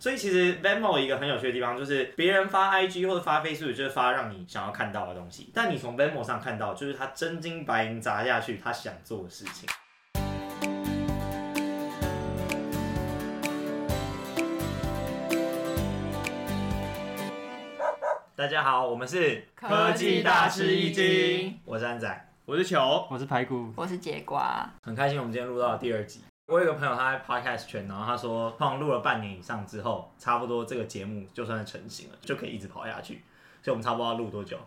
所以其实 Venmo 一个很有趣的地方就是，别人发 IG 或者发 Facebook 就是发让你想要看到的东西，但你从 Venmo 上看到就是他真金白银砸下去他想做的事情。大家好，我们是科技大吃一惊，我是安仔，我是球，我是排骨，我是节瓜，很开心我们今天录到了第二集。我有个朋友，他在 podcast 圈，然后他说，通常录了半年以上之后，差不多这个节目就算是成型了，就可以一直跑下去。所以，我们差不多要录多久？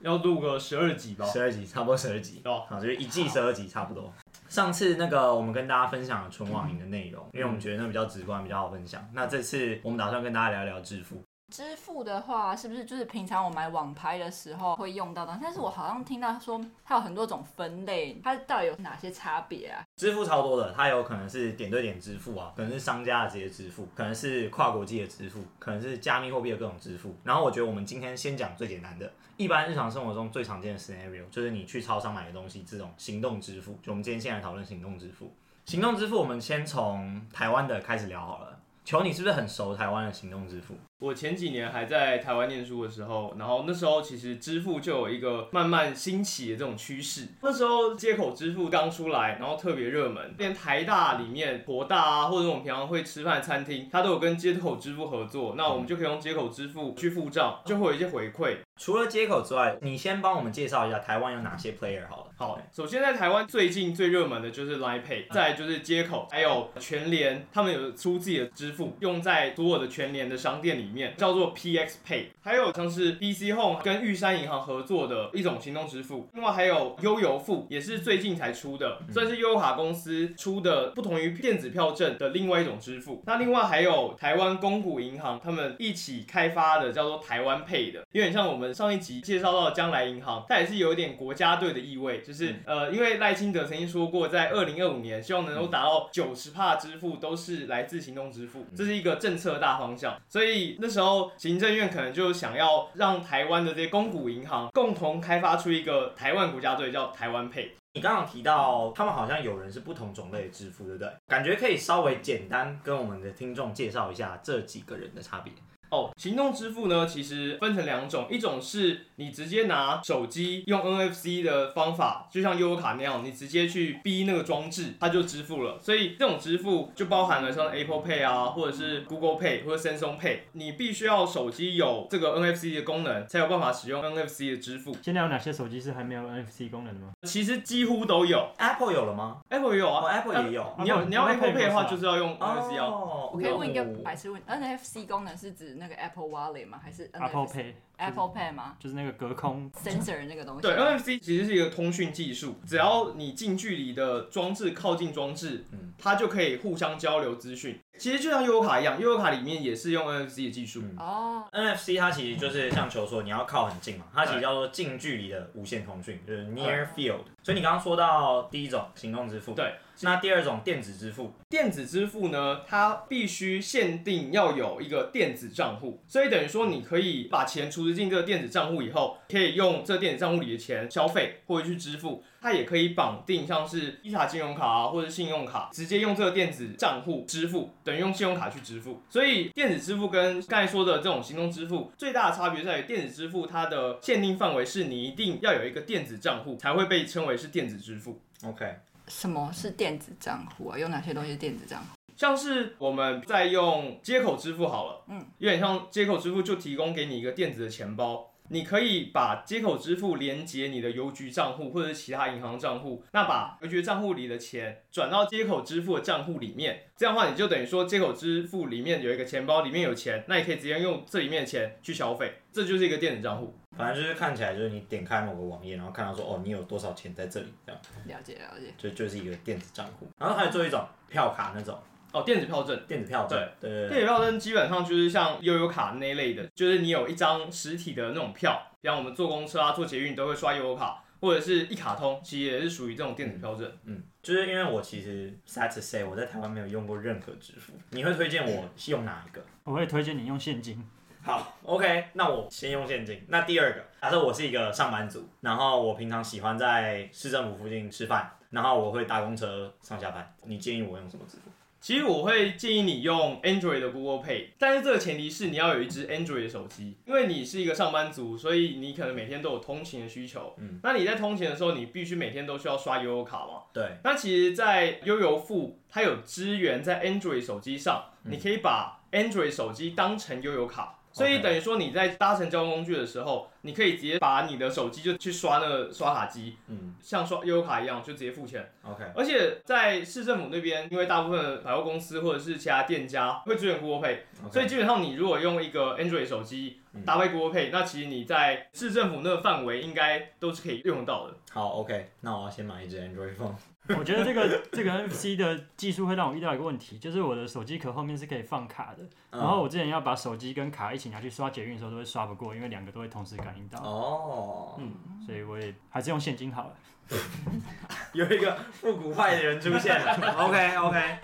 要录个十二集吧。十二集，差不多十二集。哦，好，就是一季十二集，差不多。上次那个我们跟大家分享了纯网银的内容，因为我们觉得那比较直观，比较好分享。那这次我们打算跟大家聊一聊支付。支付的话，是不是就是平常我买网拍的时候会用到的？但是我好像听到说它有很多种分类，它到底有哪些差别啊？支付超多的，它有可能是点对点支付啊，可能是商家的直接支付，可能是跨国际的支付，可能是加密货币的各种支付。然后我觉得我们今天先讲最简单的，一般日常生活中最常见的 scenario 就是你去超商买的东西，这种行动支付。就我们今天先来讨论行动支付。行动支付，我们先从台湾的开始聊好了。球，你是不是很熟台湾的行动支付？我前几年还在台湾念书的时候，然后那时候其实支付就有一个慢慢兴起的这种趋势。那时候接口支付刚出来，然后特别热门，连台大里面、博大啊，或者我们平常会吃饭餐厅，它都有跟接口支付合作。那我们就可以用接口支付去付账，就会有一些回馈。除了接口之外，你先帮我们介绍一下台湾有哪些 player 好了。好，首先在台湾最近最热门的就是 Line Pay，再就是街口，还有全联，他们有出自己的支付，用在所有的全联的商店里面，叫做 PX Pay。还有像是 BC Home 跟玉山银行合作的一种行动支付，另外还有悠游付，也是最近才出的，算是悠游卡公司出的不同于电子票证的另外一种支付。那另外还有台湾公股银行他们一起开发的叫做台湾 Pay 的，有点像我们上一集介绍到的将来银行，它也是有一点国家队的意味。就是呃，因为赖清德曾经说过，在二零二五年希望能够达到九十帕支付都是来自行动支付，这是一个政策大方向。所以那时候行政院可能就想要让台湾的这些公股银行共同开发出一个台湾国家队，叫台湾 Pay。你刚刚提到他们好像有人是不同种类的支付，对不对？感觉可以稍微简单跟我们的听众介绍一下这几个人的差别。哦，行动支付呢，其实分成两种，一种是你直接拿手机用 NFC 的方法，就像悠游卡那样，你直接去逼那个装置，它就支付了。所以这种支付就包含了像 Apple Pay 啊，或者是 Google Pay 或者 Samsung Pay，你必须要手机有这个 NFC 的功能，才有办法使用 NFC 的支付。现在有哪些手机是还没有 NFC 功能的吗？其实几乎都有，Apple 有了吗？Apple 也有啊、oh,，Apple 也有。啊、你要你要 Apple Pay 的话，就是要用 NFC 啊。Oh, 我可以问一个白痴问，NFC 功能是指那个 Apple Wallet？吗还是 Apple Pay Apple Pay 吗？就是那个隔空 sensor 那个东西。对，NFC 其实是一个通讯技术，只要你近距离的装置靠近装置，嗯，它就可以互相交流资讯。其实就像悠游卡一样，悠游卡里面也是用 NFC 的技术。哦、嗯 oh.，NFC 它其实就是像球说，你要靠很近嘛，它其实叫做近距离的无线通讯，就是 Near Field。所以你刚刚说到第一种行动支付，对，那第二种电子支付，电子支付呢，它必须限定要有一个电子账户，所以等于说你可以把钱储值进这个电子账户以后，可以用这个电子账户里的钱消费或者去支付。它也可以绑定像是一卡金融卡啊，或者信用卡，直接用这个电子账户支付，等于用信用卡去支付。所以电子支付跟刚才说的这种行动支付最大的差别在于，电子支付它的限定范围是你一定要有一个电子账户才会被称为是电子支付。OK，什么是电子账户啊？有哪些东西是电子账户？像是我们在用接口支付好了，嗯，有点像接口支付就提供给你一个电子的钱包。你可以把接口支付连接你的邮局账户或者是其他银行账户，那把邮局账户里的钱转到接口支付的账户里面，这样的话你就等于说接口支付里面有一个钱包，里面有钱，那你可以直接用这里面的钱去消费，这就是一个电子账户。反正就是看起来就是你点开某个网页，然后看到说哦，你有多少钱在这里，这样。了解了解。就就是一个电子账户，然后还有做一种票卡那种。哦，电子票证，电子票证，对对对，电子票证基本上就是像悠游卡那一类的，就是你有一张实体的那种票，像我们坐公车啊、坐捷运都会刷悠游卡，或者是一卡通，其实也是属于这种电子票证。嗯，就是因为我其实 sad to say 我在台湾没有用过任何支付，你会推荐我用哪一个？我会推荐你用现金。好，OK，那我先用现金。那第二个，假设我是一个上班族，然后我平常喜欢在市政府附近吃饭，然后我会搭公车上下班，你建议我用什么支付？其实我会建议你用 Android 的 Google Pay，但是这个前提是你要有一支 Android 的手机，因为你是一个上班族，所以你可能每天都有通勤的需求。嗯，那你在通勤的时候，你必须每天都需要刷悠游卡嘛？对。那其实，在悠游付它有支援在 Android 手机上，你可以把 Android 手机当成悠游卡。所以等于说你在搭乘交通工具的时候，你可以直接把你的手机就去刷那个刷卡机，嗯，像刷悠游卡一样就直接付钱。OK。而且在市政府那边，因为大部分的百货公司或者是其他店家会支援 Google Pay，所以基本上你如果用一个 Android 手机搭配 Google Pay，那其实你在市政府那个范围应该都是可以用到的。好，OK，那我要先买一支 Android phone。我觉得这个这个 NFC 的技术会让我遇到一个问题，就是我的手机壳后面是可以放卡的，然后我之前要把手机跟卡一起拿去刷捷运的时候，都会刷不过，因为两个都会同时感应到。哦，嗯，所以我也还是用现金好了。有一个复古派的人出现了，OK OK。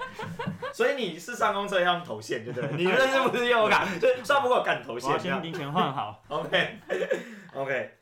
所以你是上公车要用投现，对不对？你这是不是悠游卡？就刷不过敢投现。我要先零钱换好。OK OK。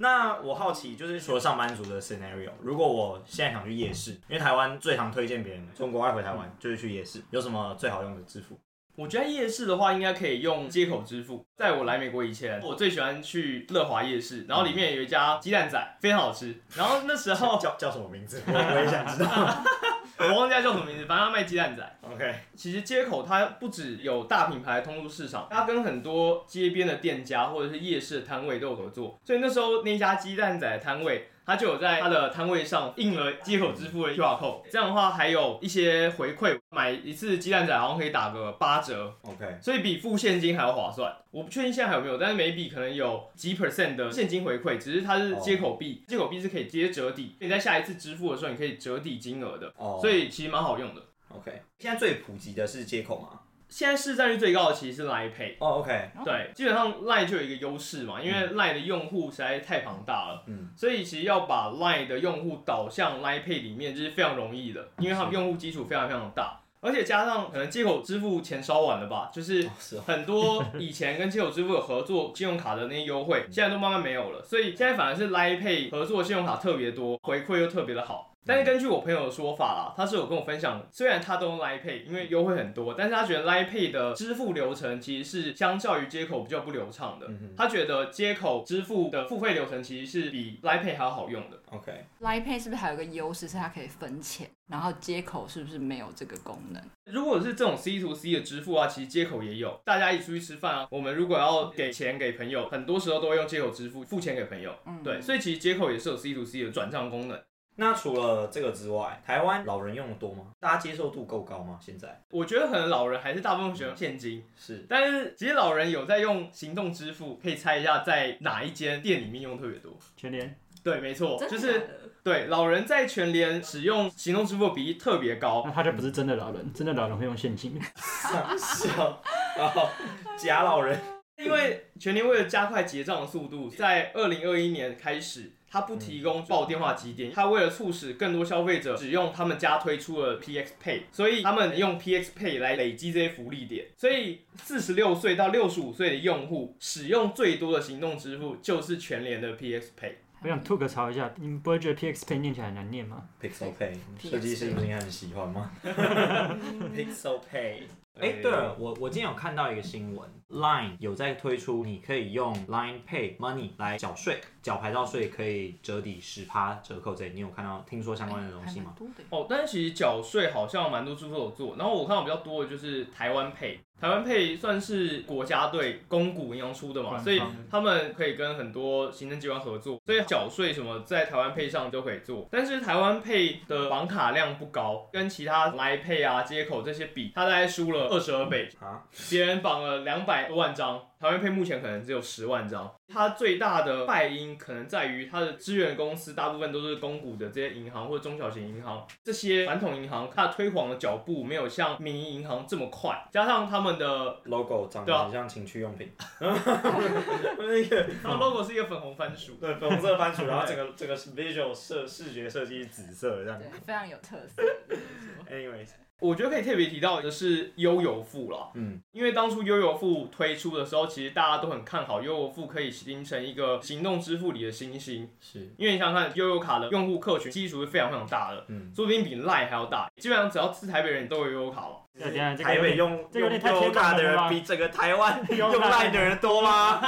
那我好奇，就是除了上班族的 scenario，如果我现在想去夜市，因为台湾最常推荐别人从国外回台湾就是去夜市，有什么最好用的支付？我觉得夜市的话，应该可以用接口支付。在我来美国以前，我最喜欢去乐华夜市，然后里面有一家鸡蛋仔，非常好吃。然后那时候叫叫什么名字？我也想知道。我忘记叫什么名字，反正他卖鸡蛋仔。OK，其实街口它不只有大品牌通入市场，它跟很多街边的店家或者是夜市的摊位都有合作。所以那时候那家鸡蛋仔的摊位，它就有在它的摊位上印了接口支付的 QR code。这样的话还有一些回馈，买一次鸡蛋仔好像可以打个八折。OK，所以比付现金还要划算。我不确定现在还有没有，但是每笔可能有几 percent 的现金回馈，只是它是接口币，接口币是可以直接折抵，你在下一次支付的时候你可以折抵金额的。哦，所以其实蛮好用的。OK，现在最普及的是接口吗？现在市占率最高的其实是 Line Pay。哦，OK，对，基本上 Line 就有一个优势嘛，因为 Line 的用户实在太庞大了，嗯，所以其实要把 Line 的用户导向 Line Pay 里面就是非常容易的，因为他们用户基础非常非常大。而且加上可能接口支付钱烧完了吧，就是很多以前跟接口支付有合作信用卡的那些优惠，现在都慢慢没有了，所以现在反而是 Line Pay 合作信用卡特别多，回馈又特别的好。但是根据我朋友的说法啦，他是有跟我分享，虽然他都用 Line Pay，因为优惠很多，但是他觉得 Line Pay 的支付流程其实是相较于接口比较不流畅的。他觉得接口支付的付费流程其实是比 Line Pay 还要好用的。OK，Line Pay 是不是还有个优势是它可以分钱？然后接口是不是没有这个功能？如果是这种 C to C 的支付啊，其实接口也有。大家一起出去吃饭啊，我们如果要给钱给朋友，很多时候都会用接口支付付钱给朋友。嗯，对，所以其实接口也是有 C to C 的转账功能。那除了这个之外，台湾老人用的多吗？大家接受度够高吗？现在我觉得可能老人还是大部分喜欢现金，是。但是其实老人有在用行动支付，可以猜一下在哪一间店里面用特别多？全联。对，没错，就是对老人在全联使用行动支付的比例特别高。那他就不是真的老人，真的老人会用现金。笑，然后假老人。因为全联为了加快结账的速度，在二零二一年开始。他不提供报电话集点，它为了促使更多消费者使用他们家推出的 PX Pay，所以他们用 PX Pay 来累积这些福利点。所以四十六岁到六十五岁的用户使用最多的行动支付就是全联的 PX Pay。我想吐个槽一下，你们不会觉得 PX Pay 念起来很难念吗？Pixel Pay，设计师不是应该很喜欢吗？Pixel Pay。哎，对了，我我今天有看到一个新闻，Line 有在推出，你可以用 Line Pay Money 来缴税，缴牌照税可以折抵十趴折扣这，这你有看到听说相关的东西吗？哦，但是其实缴税好像蛮多支付有做，然后我看到比较多的就是台湾 Pay。台湾 Pay 算是国家队公股银行出的嘛，所以他们可以跟很多行政机关合作，所以缴税什么在台湾 Pay 上都可以做。但是台湾 Pay 的绑卡量不高，跟其他 Line Pay 啊、接口这些比，它大概输了二十二倍。啊，别人绑了两百多万张。台湾 Pay 目前可能只有十万张，它最大的败因可能在于它的支援公司大部分都是公股的这些银行或者中小型银行，这些传统银行它的推广的脚步没有像民营银行这么快，加上他们的 logo 长得很像情趣用品，那个，它 logo 是一个粉红番薯，对，粉红色番薯，然后整个整个 visual 设视觉设计是紫色这样，非常有特色。Anyways。我觉得可以特别提到的是悠游付了，嗯，因为当初悠游付推出的时候，其实大家都很看好悠游付可以形成一个行动支付里的新星，是，因为你想想看，悠游卡的用户客群基础是非常非常大的，嗯，说不定比 LINE 还要大，基本上只要是台北人都有悠游卡了。对，等下这个台北用这个有点太用悠游卡的人比整个台湾用用赖的人多吗？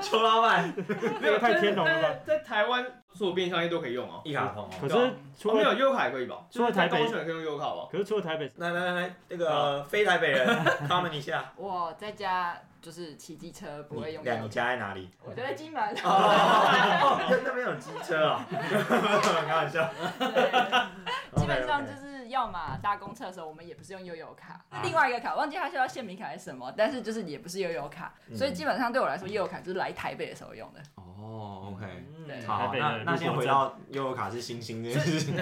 邱老板，这个太天龙了吧在台湾所有便利商店都可以用哦。一卡通哦。可是除哦，没有了优卡也可以吧？除了台北就是在高雄也可以用优卡吧？可是除了台北，来来来，那个非台北人，comment 一下。我在家就是骑机车，不会用两，你到。家在哪里？我就在金门。哦，那边有机车啊，开玩笑。基本上就是要么搭公车的时候，我们也不是用悠游卡，另外一个卡忘记它叫县民卡还是什么，但是就是也不是悠游卡，所以基本上对我来说，悠游卡就是来台北的时候用的。哦，OK。对好，那那先回到悠游卡是星星这件事情。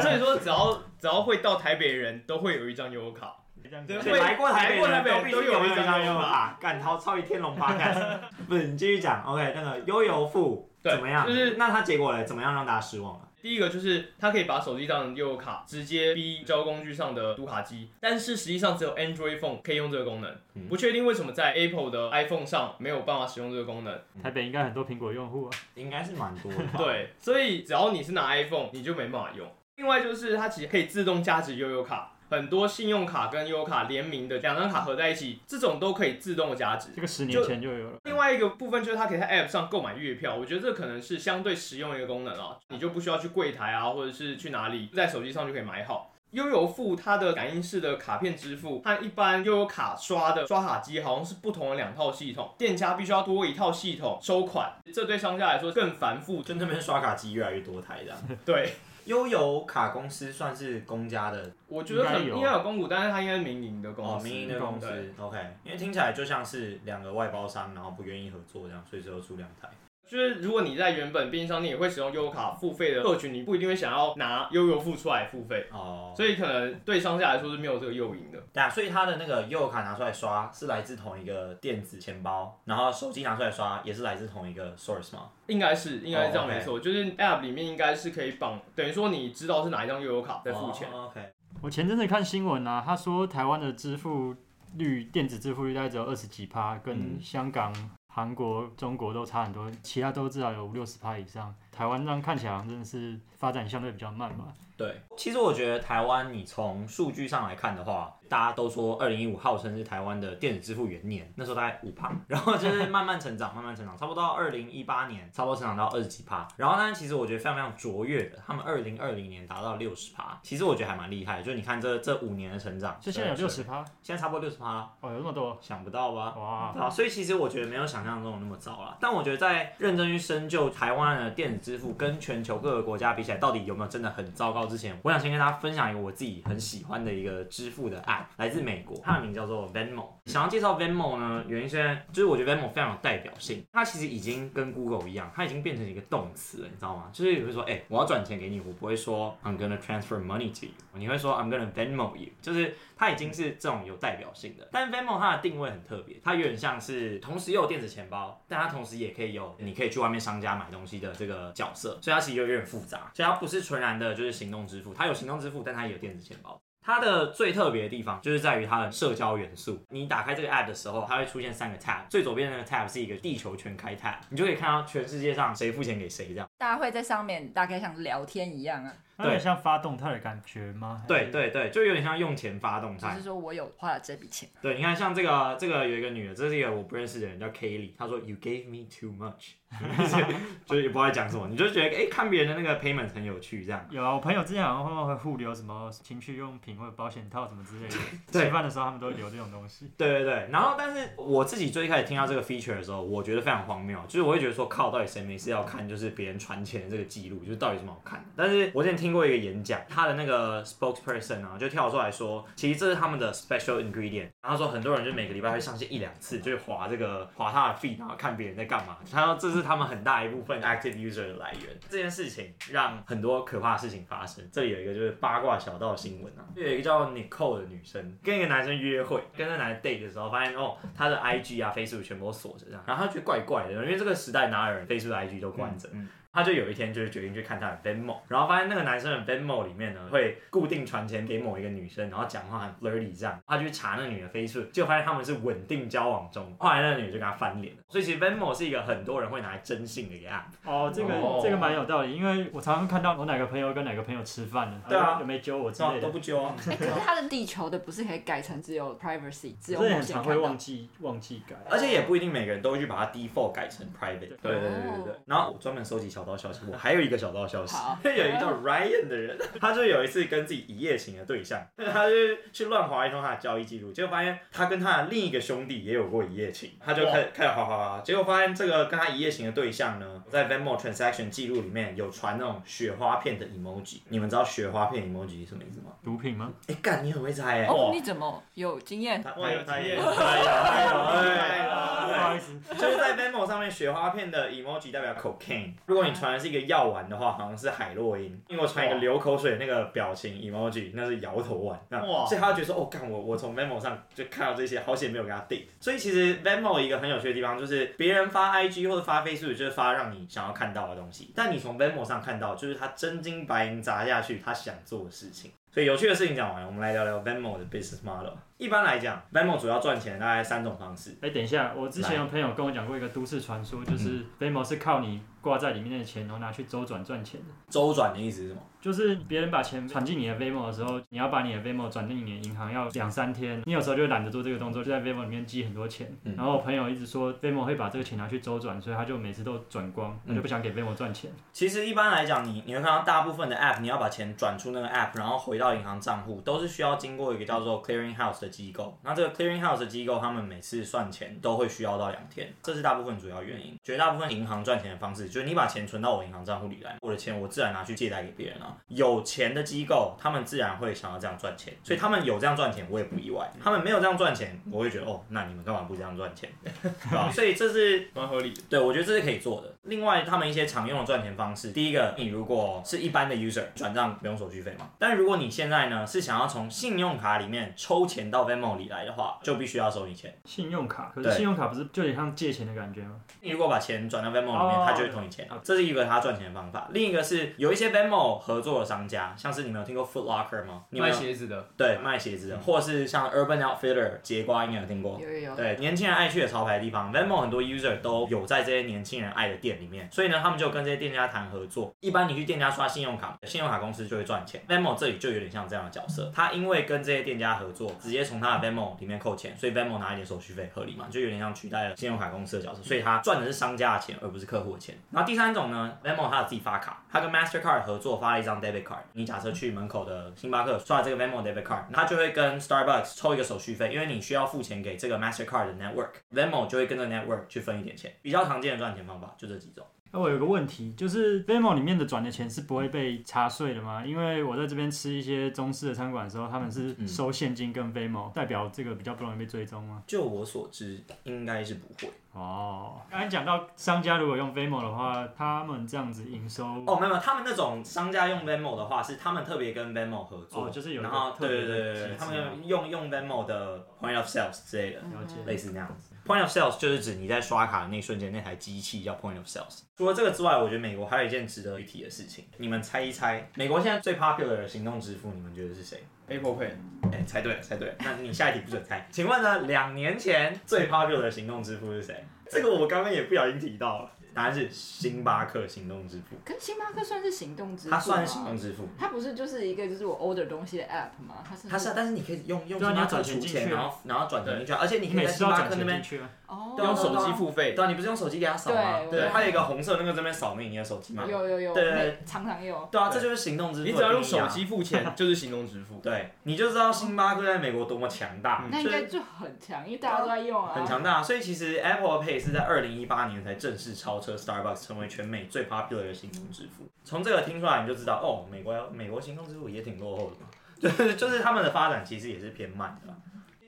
所以 说，只要只要会到台北的人都会有一张悠游卡。这样子对来过台北的人都必须有一张悠游卡悠游卡，干超超越天龙八 cast。不是，你继续讲。OK，那个悠游付怎么样？就是那他结果嘞，怎么样让大家失望了？第一个就是它可以把手机上的悠游卡，直接逼交通工具上的读卡机，但是实际上只有 Android phone 可以用这个功能，嗯不确定为什么在 Apple 的 iPhone 上没有办法使用这个功能。台北应该很多苹果用户啊。应该是蛮多的。对，所以只要你是拿 iPhone，你就没办法用。另外就是它其实可以自动加值悠游卡，很多信用卡跟悠游卡联名的两张卡合在一起，这种都可以自动的加值。这个十年前就有了。另外一个部分就是它可以在 App 上购买月票，我觉得这可能是相对实用的一个功能啊，你就不需要去柜台啊，或者是去哪里，在手机上就可以买好。悠游付它的感应式的卡片支付和一般悠游卡刷的刷卡机好像是不同的两套系统，店家必须要多一套系统收款，这对商家来说更繁复。就那边刷卡机越来越多台这样。对，悠游卡公司算是公家的我觉得可能应该有应该有公股，但是它应该是民营的公司哦，民营的公司对。OK，因为听起来就像是两个外包商，然后不愿意合作这样，所以只有出两台。就是如果你在原本便利商店也会使用悠游卡付费的客群，你不一定会想要拿悠游付出来付费，哦，所以可能对商家来说是没有这个诱因的。对啊，所以他的那个悠游卡拿出来刷是来自同一个电子钱包，然后手机拿出来刷也是来自同一个 source 吗？应该是，应该是这样没错。就是 App 里面应该是可以绑，等于说你知道是哪一张悠游卡在付钱。哦 OK，我前阵子看新闻啊，他说台湾的支付率，电子支付率大概只有二十几趴，跟嗯香港、韩国、中国都差很多，其他都至少有五六十趴以上。台湾这样看起来好像真的是发展相对比较慢嘛。对，其实我觉得台湾你从数据上来看的话，大家都说二零一五号称是台湾的电子支付元年，那时候大概五趴，然后就是慢慢成长，慢慢成长，差不多到二零一八年，差不多成长到二十几趴。然后呢，其实我觉得非常非常卓越的，他们二零二零年达到六十趴，其实我觉得还蛮厉害的。就是你看这这五年的成长，就现在有六十，趴，现在差不多六十趴了，哦，有那么多，想不到吧？哇！啊，所以其实我觉得没有想象中的那么糟了。但我觉得在认真去深究台湾的电子支付跟全球各个国家比起来，到底有没有真的很糟糕？之前，我想先跟大家分享一个我自己很喜欢的一个支付的 App，来自美国，它的名叫做 Venmo。想要介绍 Venmo 呢，原因是因为就是我觉得 Venmo 非常有代表性，它其实已经跟 Google 一样，它已经变成一个动词了，你知道吗？就是你会说，哎、我要转钱给你，我不会说 I'm gonna transfer money to you，你会说 I'm gonna Venmo you，就是它已经是这种有代表性的。但 Venmo 它的定位很特别，它有点像是同时又有电子钱包，但它同时也可以有你可以去外面商家买东西的这个角色，所以它其实有点复杂，所以它不是纯然的就是行动支付，它有行动支付，但它也有电子钱包。它的最特别的地方就是在于它的社交元素。你打开这个 app 的时候，它会出现三个 tab，最左边那个 tab 是一个地球全开 tab，你就可以看到全世界上谁付钱给谁这样。大家会在上面大概像聊天一样啊，它有点像发动态的感觉吗？对对对，就有点像用钱发动态就是。说我有花了这笔钱，对，你看像这个这个有一个女的，这是一个我不认识的人叫 Kaylee，她说 You gave me too much，就是也不知道在讲什么，你就觉得哎、欸、看别人的那个 payment 很有趣这样。有啊，我朋友之前好像会互留什么情趣用品或者保险套什么之类的，吃饭的时候他们都会留这种东西。对对对，然后但是我自己最一开始听到这个 feature 的时候，我觉得非常荒谬，就是我会觉得说靠，到底谁没事要看就是别人传钱的这个记录，就是到底什么好看的？但是我之前听听过一个演讲，他的那个 spokesperson 啊就跳出来说，其实这是他们的 special ingredient，然后说很多人就每个礼拜会上线一两次，就是滑这个滑他的 feed，然后看别人在干嘛。他说这是他们很大一部分 active user 的来源。这件事情让很多可怕的事情发生。这里有一个就是八卦小道新闻啊，就有一个叫 Nicole 的女生跟一个男生约会，跟那男的 date 的时候，发现哦他的 IG 啊 Facebook 全部都锁着这样，然后他觉得怪怪的，因为这个时代哪有人 Facebook、IG 都关着。他就有一天就是决定去看他的 Venmo，然后发现那个男生的 Venmo 里面呢会固定传钱给某一个女生，然后讲话很 flirty 这样，他就去查那个女的 Facebook，结果发现他们是稳定交往中，后来那个女的就跟他翻脸了。所以其实 Venmo 是一个很多人会拿来征信的一个 app。哦，这个、哦、这个蛮有道理，因为我常常看到我哪个朋友跟哪个朋友吃饭了，对啊，有没揪我之类的，都不揪啊。哎、欸，可是他的地球的不是可以改成只有 privacy，只有很常会忘记忘记改，而且也不一定每个人都会去把它 default 改成 private。对对对对对。然后我专门收集小道消息，我还有一个小道消息，有一个叫 Ryan 的人，他就有一次跟自己一夜情的对象，他就去乱划一通他的交易记录，结果发现他跟他的另一个兄弟也有过一夜情，他就开开始划划划，结果发现这个跟他一夜情的对象呢，在 Venmo transaction 记录里面有传那种雪花片的 emoji，你们知道雪花片 emoji 是什么意思吗？毒品吗？哎干，你很会猜哎！哦，你怎么有经验？我有经验，哎呀，哎呀不好意思，就是在 Venmo 上面雪花片的 emoji 代表 cocaine，如果你传的是一个药丸的话，好像是海洛因。因为我传一个流口水那个表情 emoji，那是摇头丸。哇！所以他就觉得说，哦，干我我从 Venmo 上就看到这些，好险没有给他 date。所以其实 Venmo 一个很有趣的地方就是，别人发 IG 或者发 Facebook 就是发让你想要看到的东西，但你从 Venmo 上看到就是他真金白银砸下去他想做的事情。所以有趣的事情讲完，我们来聊聊 Venmo 的 business model。一般来讲，Venmo 主要赚钱大概三种方式。哎、欸，等一下，我之前有朋友跟我讲过一个都市传说，就是 Venmo 是靠你挂在里面的钱，然后拿去周转赚钱的。周转的意思是什么？就是别人把钱传进你的 Venmo 的时候，你要把你的 Venmo 转进你的银行，要两三天。你有时候就懒得做这个动作，就在 Venmo 里面积很多钱。嗯、然后我朋友一直说 Venmo 会把这个钱拿去周转，所以他就每次都转光，他就不想给 Venmo 赚钱。其实一般来讲，你你会看到大部分的 App，你要把钱转出那个 App，然后回到银行账户，都是需要经过一个叫做 Clearing House 的机构。那这个 Clearing House 机构，他们每次算钱都会需要到两天，这是大部分主要原因。绝大部分银行赚钱的方式，就是你把钱存到我银行账户里来，我的钱我自然拿去借贷给别人啊。有钱的机构，他们自然会想要这样赚钱，所以他们有这样赚钱，我也不意外。他们没有这样赚钱，我会觉得哦，那你们干嘛不这样赚钱？对吧？所以这是蛮合理的。对，我觉得这是可以做的。另外，他们一些常用的赚钱方式，第一个，你如果是一般的 user，转账不用手续费嘛。但如果你现在呢是想要从信用卡里面抽钱到 Venmo 里来的话，就必须要收你钱。信用卡，可是信用卡不是就有点像借钱的感觉吗？你如果把钱转到 Venmo 里面，他就会收你钱。这是一个他赚钱的方法。另一个是有一些 Venmo 合作的商家，像是你们有听过 Foot Locker 吗？卖鞋子的。对，卖鞋子的，或是像 Urban Outfitter 节瓜，应该有听过。有有有。对，年轻人爱去的潮牌的地方，Venmo 很多 user 都有在这些年轻人爱的店里面，所以呢，他们就跟这些店家谈合作。一般你去店家刷信用卡，信用卡公司就会赚钱。Venmo 这里就有点像这样的角色，他因为跟这些店家合作，直接从他的 Venmo 里面扣钱，所以 Venmo 拿一点手续费合理嘛？就有点像取代了信用卡公司的角色，所以他赚的是商家的钱，而不是客户的钱。然后第三种呢，Venmo 他自己发卡，他跟 Mastercard 合作发了一张 Debit Card。你假设去门口的星巴克刷这个 Venmo Debit Card，他就会跟 Starbucks 抽一个手续费，因为你需要付钱给这个 Mastercard 的 Network，Venmo 就会跟着 Network 去分一点钱。比较常见的赚钱方法就这几种。那我有个问题，就是 Venmo 里面的转的钱是不会被查税的吗？因为我在这边吃一些中式的餐馆的时候，他们是收现金跟 Venmo，代表这个比较不容易被追踪吗？就我所知，应该是不会。哦，刚才讲到商家如果用 Venmo 的话，他们这样子营收哦，没有，他们那种商家用 Venmo 的话，是他们特别跟 Venmo 合作，哦、就是有然后对对对对，他们用用 Venmo 的 Point of Sales 之类的，了解，类似那样子。Point of Sales 就是指你在刷卡的那一瞬间，那台机器叫 Point of Sales。除了这个之外，我觉得美国还有一件值得一提的事情，你们猜一猜，美国现在最 popular 的行动支付，你们觉得是谁？Apple Pay。哎，猜对了，猜对了。那你下一题不准猜。请问呢，两年前最 popular 的行动支付是谁？这个我刚刚也不小心提到了。答案是星巴克行动支付，可是星巴克算是行动支付？它算是行动支付，它不是就是一个就是我 order 东西的 app 吗？它是，它是，但是你可以用用星巴克出钱，然后然后转钱进去，而且你可以在星巴克那边哦，用手机付费，对，你不是用手机给他扫吗？对，它有一个红色那个这边扫描你的手机吗？有有有，对对，常常有。对啊，这就是行动支付。你只要用手机付钱，就是行动支付。对，你就知道星巴克在美国多么强大。那应该就很强，因为大家都在用啊。很强大，所以其实 Apple Pay 是在二零一八年才正式超车 Starbucks 成为。全美最 popular 的行动支付，从这个听出来你就知道，哦，美国美国行动支付也挺落后的嘛，就是就是他们的发展其实也是偏慢的。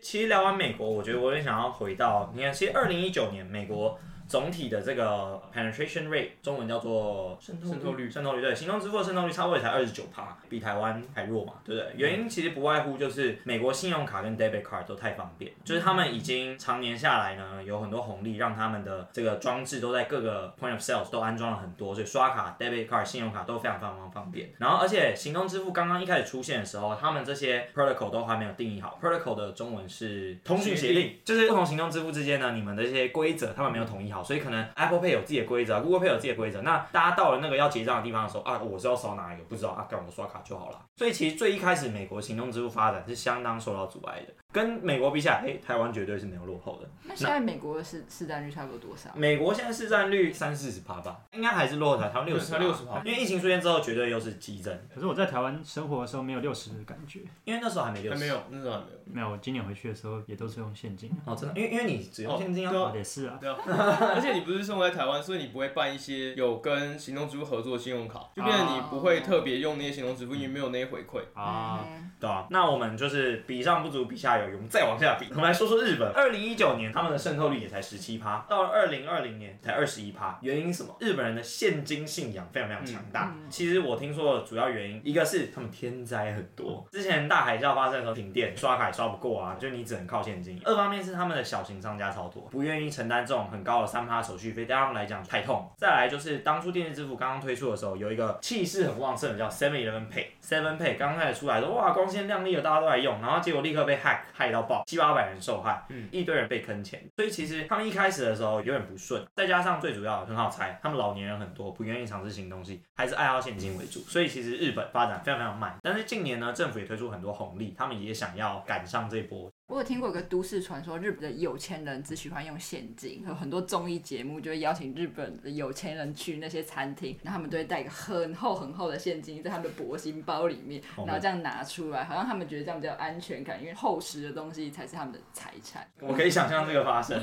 其实聊完美国，我觉得我也想要回到，你看，其实二零一九年美国总体的这个 penetration rate，中文叫做渗透率，渗透率对，行动支付的渗透率差不多也才二十九趴，比台湾还弱嘛，对不对？原因其实不外乎就是美国信用卡跟 debit card 都太方便，就是他们已经常年下来呢，有很多红利，让他们的这个装置都在各个 point of sales 都安装了很多，所以刷卡、debit card、信用卡都非常非常方便。然后而且行动支付刚刚一开始出现的时候，他们这些 protocol 都还没有定义好，protocol 的中文是通讯协定，就是不同行动支付之间呢，你们的这些规则他们没有统一好，所以可能 Apple Pay 有自己的规则，Google Pay 有自己的规则，那大家到了那个要结账的地方的时候啊，我是要扫哪一个？不知道啊，干我刷卡就好了。所以其实最一开始美国行动支付发展是相当受到阻碍的。跟美国比起来，哎、欸，台湾绝对是没有落后的。那现在美国的市市占率差不多多少？美国现在市占率三四十趴吧，应该还是落后台，台湾六十，六十趴。因为疫情出现之后，绝对又是激增。可是我在台湾生活的时候没有六十的感觉，因为那时候还没六十，还没有，那时候还没有。没有，我今年回去的时候也都是用现金。哦，真的，因为因为你只用现金啊。哦，也是啊。对啊。而且你不是生活在台湾，所以你不会办一些有跟行动支付合作的信用卡，就变成你不会特别用那些行动支付，因为没有那些回馈啊。对啊。那我们就是比上不足，比下有余，我们再往下比。我们来说说日本，二零一九年他们的渗透率也才十七趴，到了二零二零年才二十一趴。原因是什么？日本人的现金信仰非常非常强大。嗯、其实我听说的主要原因，一个是他们天灾很多，之前大海啸发生的时候停电，刷卡也刷不过啊，就你只能靠现金。二方面是他们的小型商家超多，不愿意承担这种很高的三趴手续费，对他们来讲太痛。再来就是当初电子支付刚刚推出的时候，有一个气势很旺盛的叫 Seven Eleven Pay，Seven Pay 刚开始出来说哇光鲜亮丽的，大家都来用，然后结果立刻被 hack 害到爆，七八百人受害，嗯，一堆人被坑钱，所以其实他们一开始的时候有点不顺，再加上最主要很好猜，他们老年人很多，不愿意尝试新东西，还是爱好现金为主，所以其实日本发展非常非常慢。但是近年呢，政府也推出很多红利，他们也想要赶上这波。我有听过一个都市传说，日本的有钱人只喜欢用现金，有很多综艺节目就会邀请日本的有钱人去那些餐厅，然后他们都会带一个很厚很厚的现金在他们的铂金包里面，然后这样拿出来，好像他们觉得这样比较安全感，因为厚实的东西才是他们的财产。我可以想象这个发生，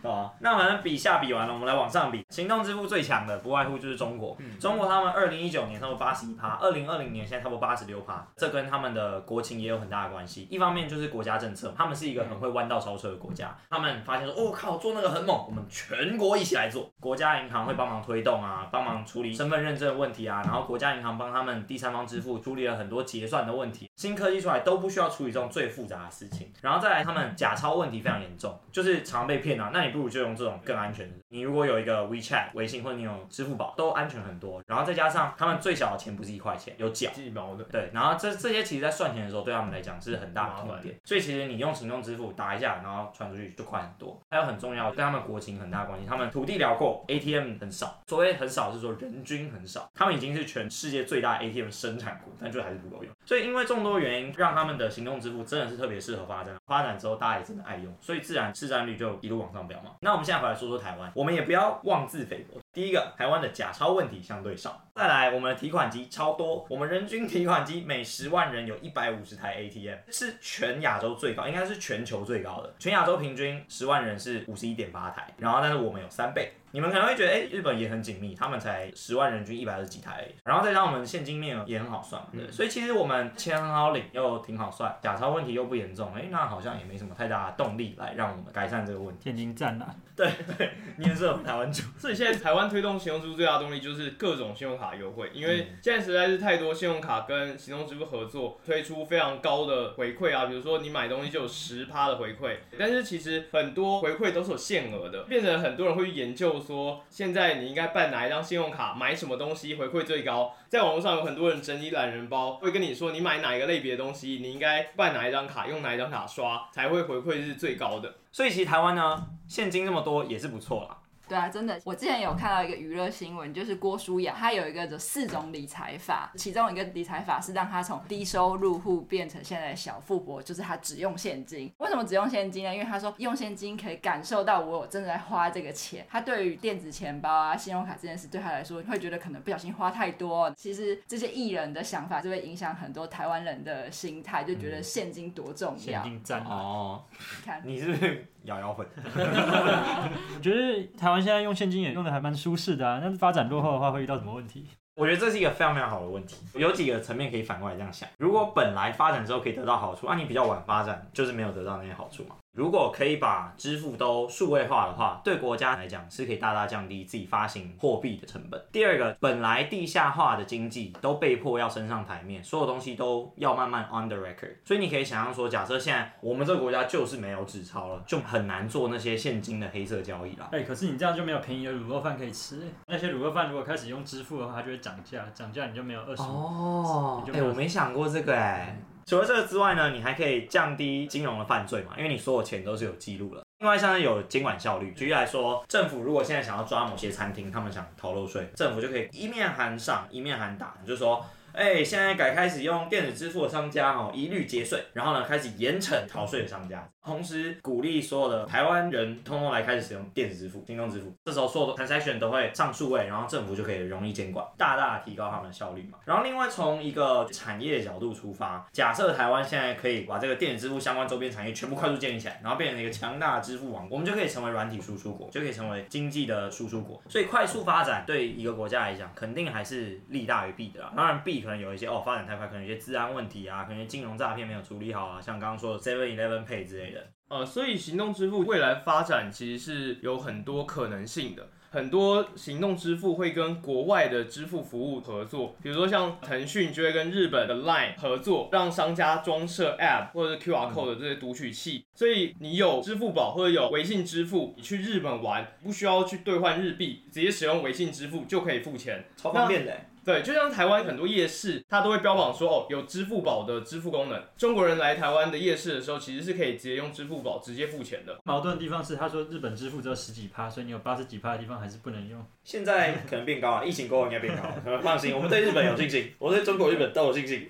对吧？那反正比下比完了，我们来往上比，行动支付最强的不外乎就是中国。中国他们二零一九年差不多八十一趴，二零二零年现在差不多八十六趴，这跟他们的国情也有很大的关系。一方面就是国家政策，他们他们是一个很会弯道超车的国家，他们发现说，我靠，做那个很猛，我们全国一起来做。国家银行会帮忙推动啊，帮忙处理身份认证问题啊，然后国家银行帮他们第三方支付处理了很多结算的问题。新科技出来都不需要处理这种最复杂的事情，然后再来他们假钞问题非常严重，就是常被骗啊。那你不如就用这种更安全的。你如果有一个 WeChat 微信或者你有支付宝，都安全很多。然后再加上他们最小的钱不是一块钱，有角，鸡毛的。对，然后这这些其实在算钱的时候对他们来讲是很大的痛点。所以其实你用行动支付打一下，然后传出去就快很多。还有很重要，跟他们国情很大关系。他们土地辽阔，ATM 很少。所谓很少是说人均很少。他们已经是全世界最大的 ATM 生产国，但就还是不够用。所以因为众多多原因，让他们的行动支付真的是特别适合发展。发展之后，大家也真的爱用，所以自然市占率就一路往上飙嘛。那我们现在回来说说台湾，我们也不要妄自菲薄。第一个，台湾的假钞问题相对少。再来，我们的提款机超多，我们人均提款机每十万人有一百五十台 ATM，是全亚洲最高，应该是全球最高的。全亚洲平均十万人是五十一点八台，然后但是我们有三倍。你们可能会觉得，哎、欸，日本也很紧密，他们才十万人均一百二十几台，然后再加上我们现金面额也很好算，对，所以其实我们钱很好领，又挺好算，假钞问题又不严重，哎、欸，那好像也没什么太大的动力来让我们改善这个问题。现金站啊，对对，你也是我们台湾主，所以现在台湾推动行动支付最大动力就是各种信用卡优惠，因为现在实在是太多信用卡跟行动支付合作，推出非常高的回馈啊，比如说你买东西就有十趴的回馈，但是其实很多回馈都是有限额的，变成很多人会去研究说现在。在你应该办哪一张信用卡，买什么东西回馈最高？在网络上有很多人整理懒人包，会跟你说你买哪一个类别的东西，你应该办哪一张卡，用哪一张卡刷才会回馈是最高的。所以其实台湾呢，现金这么多也是不错啦。对啊，真的，我之前有看到一个娱乐新闻，就是郭书雅，他有一个的四种理财法，其中一个理财法是让他从低收入户变成现在的小富婆，就是他只用现金。为什么只用现金呢？因为他说用现金可以感受到我有真的在花这个钱。他对于电子钱包啊、信用卡这件事，对他来说会觉得可能不小心花太多。其实这些艺人的想法就会影响很多台湾人的心态，就觉得现金多重要。现金占哦，你看你是不是？摇摇粉，我 觉得台湾现在用现金也用的还蛮舒适的啊。那发展落后的话，会遇到什么问题？我觉得这是一个非常非常好的问题。有几个层面可以反过来这样想：如果本来发展之后可以得到好处，那、啊、你比较晚发展，就是没有得到那些好处嘛。如果可以把支付都数位化的话，对国家来讲是可以大大降低自己发行货币的成本。第二个，本来地下化的经济都被迫要升上台面，所有东西都要慢慢 on the record。所以你可以想象说，假设现在我们这个国家就是没有纸钞了，就很难做那些现金的黑色交易了。哎、欸，可是你这样就没有便宜的卤肉饭可以吃。那些卤肉饭如果开始用支付的话，它就会涨价，涨价你就没有二十哦。哎、欸，我没想过这个哎、欸。除了这个之外呢，你还可以降低金融的犯罪嘛，因为你所有钱都是有记录的。另外，像是有监管效率。举例来说，政府如果现在想要抓某些餐厅，他们想逃漏税，政府就可以一面喊上，一面喊打，就是说。哎、现在改开始用电子支付的商家哦，一律节税。然后呢，开始严惩逃税的商家，同时鼓励所有的台湾人通通来开始使用电子支付、行动支付。这时候所有的 transaction 都会上数位，然后政府就可以容易监管，大大提高他们的效率嘛。然后另外从一个产业角度出发，假设台湾现在可以把这个电子支付相关周边产业全部快速建立起来，然后变成一个强大的支付网，我们就可以成为软体输出国，就可以成为经济的输出国。所以快速发展对一个国家来讲，肯定还是利大于弊的啦。当然弊。可能有一些哦，发展太快，可能有些治安问题啊，可能金融诈骗没有处理好啊，像刚刚说的 Seven Eleven Pay 之类的。呃，所以行动支付未来发展其实是有很多可能性的。很多行动支付会跟国外的支付服务合作，比如说像腾讯就会跟日本的 Line 合作，让商家装设 App 或者是 QR Code 的这些读取器。所以你有支付宝或者有微信支付，你去日本玩不需要去兑换日币，直接使用微信支付就可以付钱，超方便的。对，就像台湾很多夜市，它都会标榜说哦，有支付宝的支付功能。中国人来台湾的夜市的时候，其实是可以直接用支付宝直接付钱的。矛盾的地方是，他说日本支付只有十几趴，所以你有八十几趴的地方还是不能用。现在可能变高了，疫情过后应该变高了。放心，我们对日本有信心，我对中国、日本都有信心。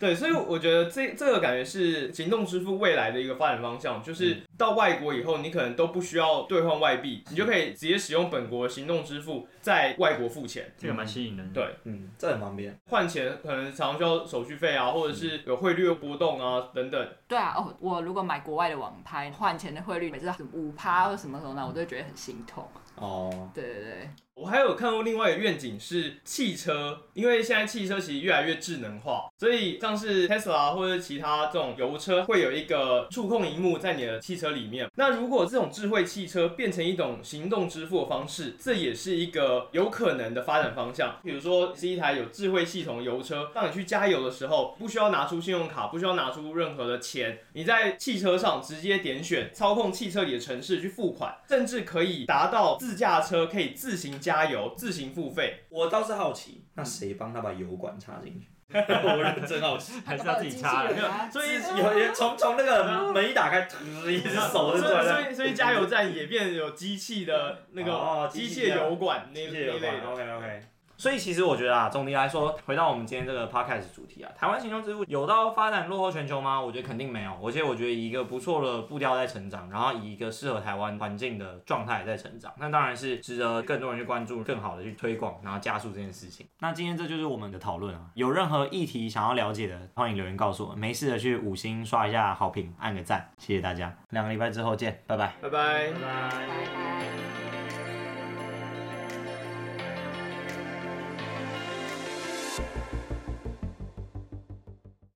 对，所以我觉得这这个感觉是行动支付未来的一个发展方向，就是到外国以后，你可能都不需要兑换外币，你就可以直接使用本国行动支付在外国付钱，这个蛮吸引人的。对，嗯，这很方便。换钱可能常常需要手续费啊，或者是有汇率的波动啊等等。对啊，哦，我如果买国外的网拍，换钱的汇率每次五趴或什么时候呢，我都会觉得很心痛。哦，对对对。我还有看过另外一个愿景是汽车，因为现在汽车其实越来越智能化，所以像是 Tesla 或者其他这种油车会有一个触控荧幕在你的汽车里面。那如果这种智慧汽车变成一种行动支付的方式，这也是一个有可能的发展方向。比如说是一台有智慧系统的油车，当你去加油的时候，不需要拿出信用卡，不需要拿出任何的钱，你在汽车上直接点选操控汽车里的城市去付款，甚至可以达到自驾车可以自行加油自行付费，我倒是好奇，那谁帮他把油管插进去？我认真好奇，还是要自己插的？所以有人从从那个门一打开，一只手就转了。所以所以加油站也变有机器的那个机械油管那那类的。OK OK。所以其实我觉得啊，总体来说，回到我们今天这个 podcast 主题啊，台湾行动支付有到发展落后全球吗？我觉得肯定没有。而且我觉得以一个不错的步调在成长，然后以一个适合台湾环境的状态在成长，那当然是值得更多人去关注，更好的去推广，然后加速这件事情。那今天这就是我们的讨论啊，有任何议题想要了解的，欢迎留言告诉我。没事的去五星刷一下好评，按个赞，谢谢大家。两个礼拜之后见，拜拜，拜拜，拜拜。